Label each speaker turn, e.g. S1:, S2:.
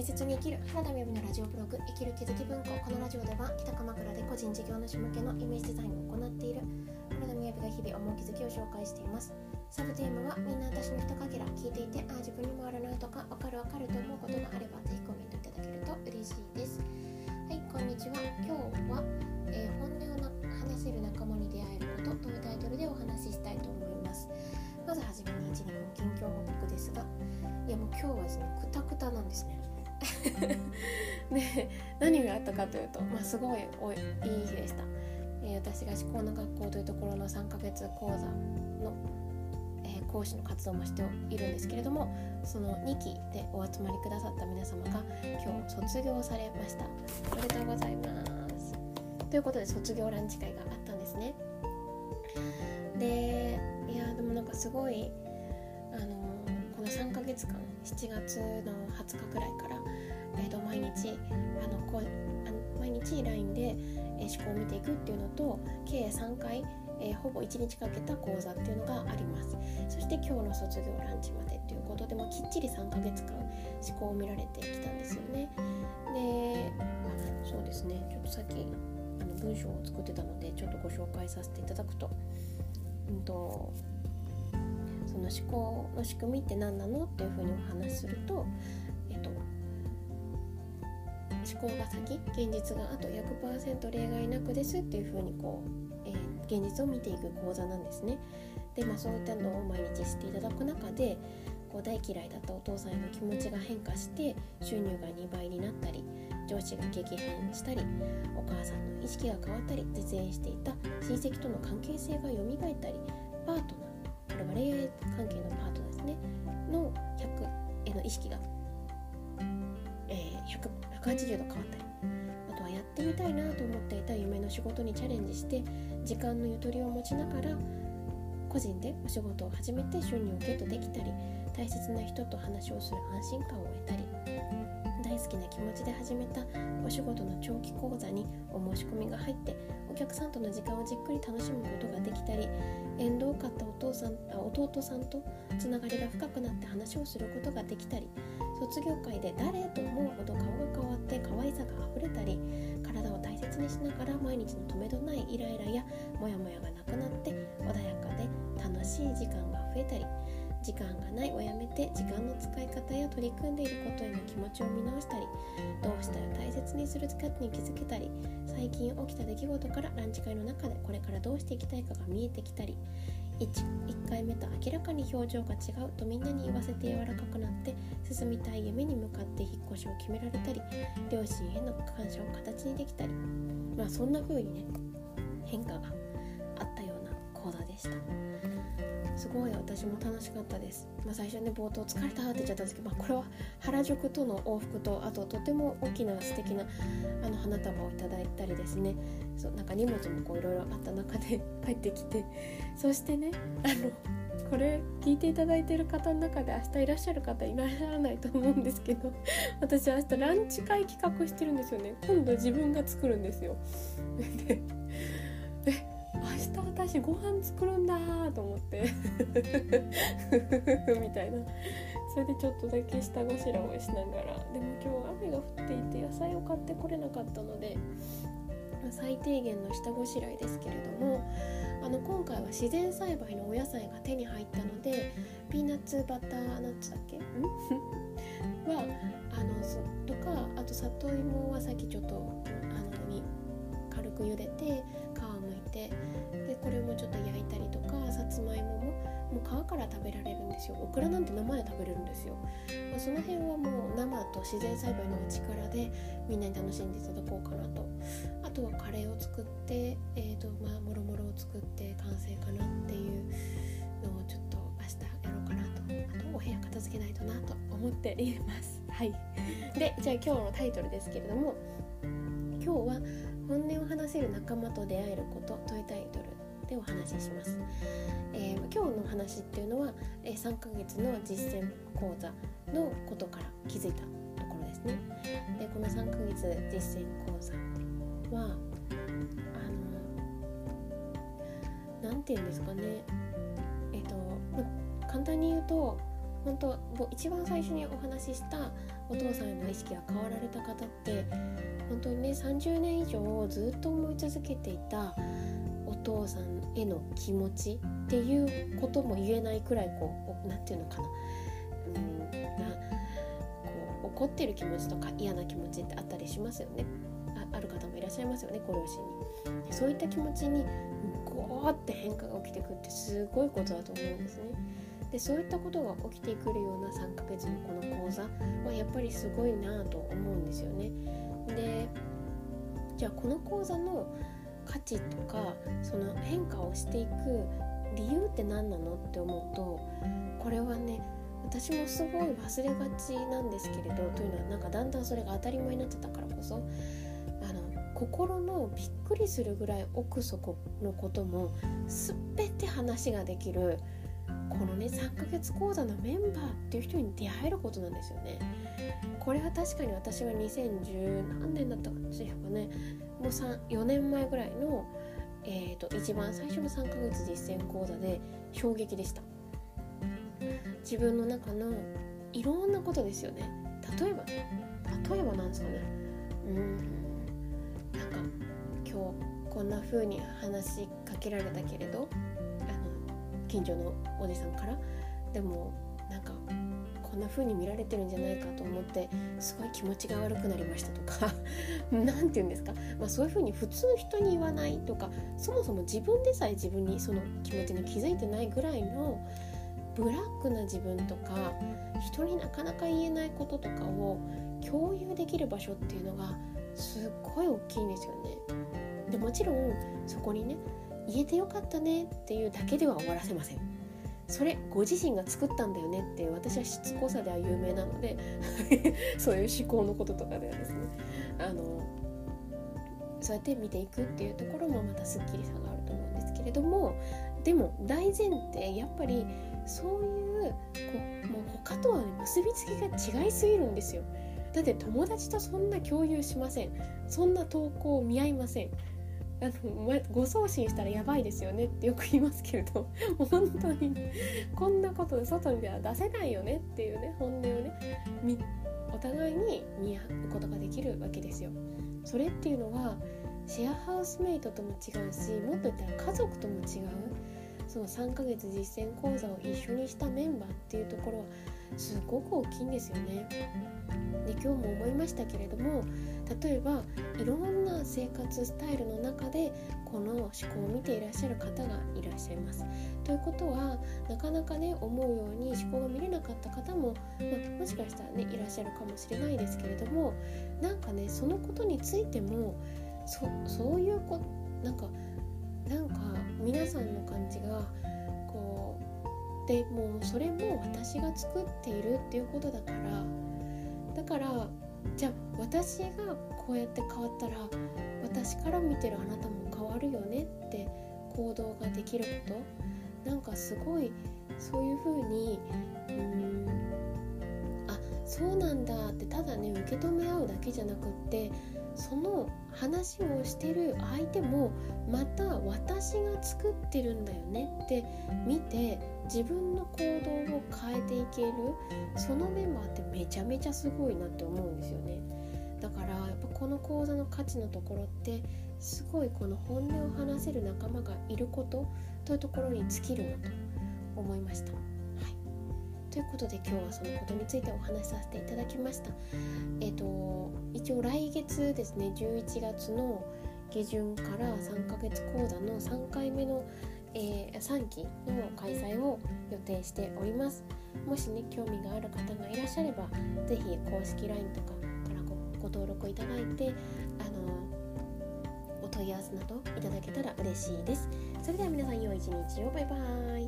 S1: 大切に生きる原田美由のラジオブログ生きる気づき文庫このラジオでは北鎌倉で個人事業主向けのイメージデザインを行っている原田美由が日々思う気づきを紹介しています。サブテーマはみんな私の一かけら聞いていてああ自分にもあるなとかで何があったかというと、まあ、すごいおいい日でした、えー、私が思考の学校というところの3ヶ月講座の、えー、講師の活動もしているんですけれどもその2期でお集まりくださった皆様が今日卒業されました。おめでとうございます。ということで卒業ランチ会があったんですね。でいやでもなんかすごいあのこの3ヶ月間7月の20日くらいから、えー、と毎日あのこうあの毎日 LINE で、えー、思考を見ていくっていうのと計3回、えー、ほぼ1日かけた講座っていうのがあります。そして今日の卒業ランチまでっていうことでもきっちり3ヶ月間思考を見られてきたんですよね。でそうですね。ちょっとさっきあの文章を作ってたのでちょっとご紹介させていただくと,、うんとその思考の仕組みって何なのっていうふうにお話しする、と、思考が先現実があと100%例外なくですっていうふうにこう、えー、現実を見ていく講座なんですね。でまあそういったのを毎日していただく中でこう大嫌いだったお父さんへの気持ちが変化して収入が2倍になったり上司が激変したりお母さんの意識が変わったり実演していた親戚との関係性が蘇ったりパートナーこれは恋愛関係のパートナーですねの100への意識が、180度変わったりあとはやってみたいなと思っていた夢の仕事にチャレンジして時間のゆとりを持ちながら個人でお仕事を始めて収入をゲットできたり大切な人と話をする安心感を得たり大好きな気持ちで始めたお仕事の長期講座にお申し込みが入ってお客さんとの時間をじっくり楽しむことができたり縁遠かったお父さんあ弟さんとつながりが深くなって話をすることができたり卒業会で誰と思うほど顔が変わって可愛さがあふれたり体を大切にしながら毎日の止めどないイライラやモヤモヤがなくなって穏やかで楽しい時間が増えたり時間がないをやめて時間の使い方や取り組んでいることへの気持ちを見直したりどうしたら大切にするかに気づけたり最近起きた出来事からランチ会の中でこれからどうしていきたいかが見えてきたり 1, 回目と明らかに表情が違うとみんなに言わせて柔らかくなって進みたい夢に向かって引っ越しを決められたり両親への感謝を形にできたりまあそんな風にね変化があったような講座でした。すごい私も楽しかったです、まあ、最初ね冒頭疲れたって言っちゃったんですけど、まあ、これは原宿との往復とあととても大きな素敵なあの花束をいただいたりですね。そうなんか荷物もこういろいろあった中で 帰ってきて。そしてねあのこれ聞いていただいてる方の中で明日いらっしゃる方いらっしゃらないと思うんですけど私明日ランチ会企画してるんですよね。今度自分が作るんですよ。で明日私ご飯作るんだと思って。みたいな。それでちょっとだけ下ごしらえをしながら。でも今日雨が降っていて野菜を買ってこれなかったので最低限の下ごしらえですけれどもあの今回は自然栽培のお野菜が手に入ったのでピーナッツバターナッツだっけ？ん？はあのとかあと里芋はさっきちょっとあのに軽く茹でて食べられるんですよ。オクラなんて生で食べれるんですよ、まあ、その辺はもう生と自然栽培の力でみんなに楽しんでいただこうかなと。あとはカレーを作ってえーとまあもろもろを作って完成かなっていうのをちょっと明日やろうかなと。あとお部屋片付けないとなと思っています。はい。でじゃあ今日のタイトルですけれども今日は本音を話せる仲間と出会えることというタイトル。でお話しします、えー、今日の話っていうのは、え、3ヶ月の実践講座のことから気づいたところですね。でこの3ヶ月実践講座はあの何て言うんですかね。えっ、ー、と、ま、簡単に言うと本当もう一番最初にお話ししたお父さんへの意識が変わられた方って本当にね30年以上ずっと思い続けていたお父さんへの気持ちっていうことも言えないくらいこう何て言うのかな。うんなこう怒ってる気持ちとか嫌な気持ちってあったりしますよね。あある方もいらっしゃいますよねご両親に。そういった気持ちにゴーって変化が起きてくってすごいことだと思うんですね。でそういったことが起きてくるような3ヶ月のこの講座はやっぱりすごいなと思うんですよね。でじゃあこの講座の価値とかその変化をしていく理由って何なのって思うとこれはね私もすごい忘れがちなんですけれどというのはなんかだんだんそれが当たり前になっちゃったからこそあの心のびっくりするぐらい奥底のことも全て話ができるこのね3ヶ月講座のメンバーっていう人に出会えることなんですよね。これは確かに私は2010何年だったかしらかね。もう4年前ぐらいの、えーと、一番最初の3ヶ月実践講座で衝撃でした。自分の中のいろんなことですよね。例えば例えばなんですかね。うんなんか今日こんな風に話しかけられたけれど近所のおじさんからでもなんかこんな風に見られてるんじゃないかと思ってすごい気持ちが悪くなりましたとか 何て言うんですか、まあ、そういう風に普通人に言わないとかそもそも自分でさえ自分にその気持ちに気づいてないぐらいのブラックな自分とか人になかなか言えないこととかを共有できる場所っていうのがすっごい大きいんですよね。でもちろんそこにね言えてよかったねっていうだけでは終わらせません。それご自身が作ったんだよねって私はしつこさでは有名なので そういう思考のこととかではですね。あのそうやって見ていくっていうところもまたすっきりさがあると思うんですけれどもでも大前提やっぱりそういうこもう他とは、ね、結びつきが違いすぎるんですよ。だって友達とそんな共有しません。そんな投稿を見合いません。あのご送信したらやばいですよねってよく言いますけれど 本当にこんなこと外には出せないよねっていうね本音をねお互いに見合うことができるわけですよ。それっていうのはシェアハウスメイトとも違うしもっと言ったら家族とも違うその3ヶ月実践講座を一緒にしたメンバーっていうところはすごく大きいんですよね。で今日も思いましたけれども例えばいろんな生活スタイルの中でこの思考を見ていらっしゃる方がいらっしゃいます。ということはなかなかね思うように思考が見れなかった方も、まあ、もしかしたらねいらっしゃるかもしれないですけれどもなんかねそのことについてもそそういうこなんかなんか皆さんの感じがこうでもうそれも私が作っているっていうことだからだからじゃあ私がこうやって変わったら私から見てるあなたも変わるよねって行動ができることなんかすごいそういう風にうんあそうなんだってただね受け止め合うだけじゃなくってその話をしてる相手もまた私が作ってるんだよね。って見て自分の行動を変えていける。そのメンバーってめちゃめちゃすごいなって思うんですよね。だからやっぱこの講座の価値のところってすごいこの本音を話せる仲間がいることというところに尽きるなと思いました。ということで今日はそのことについてお話しさせていただきました。えっ、ー、と一応来月ですね11月の下旬から3ヶ月講座の3回目の、えー、3期の開催を予定しております。もしね興味がある方がいらっしゃれば是非公式 LINE とかからごご登録いただいてあのお問い合わせなどいただけたら嬉しいです。それでは皆さん良い一日をバイバーイ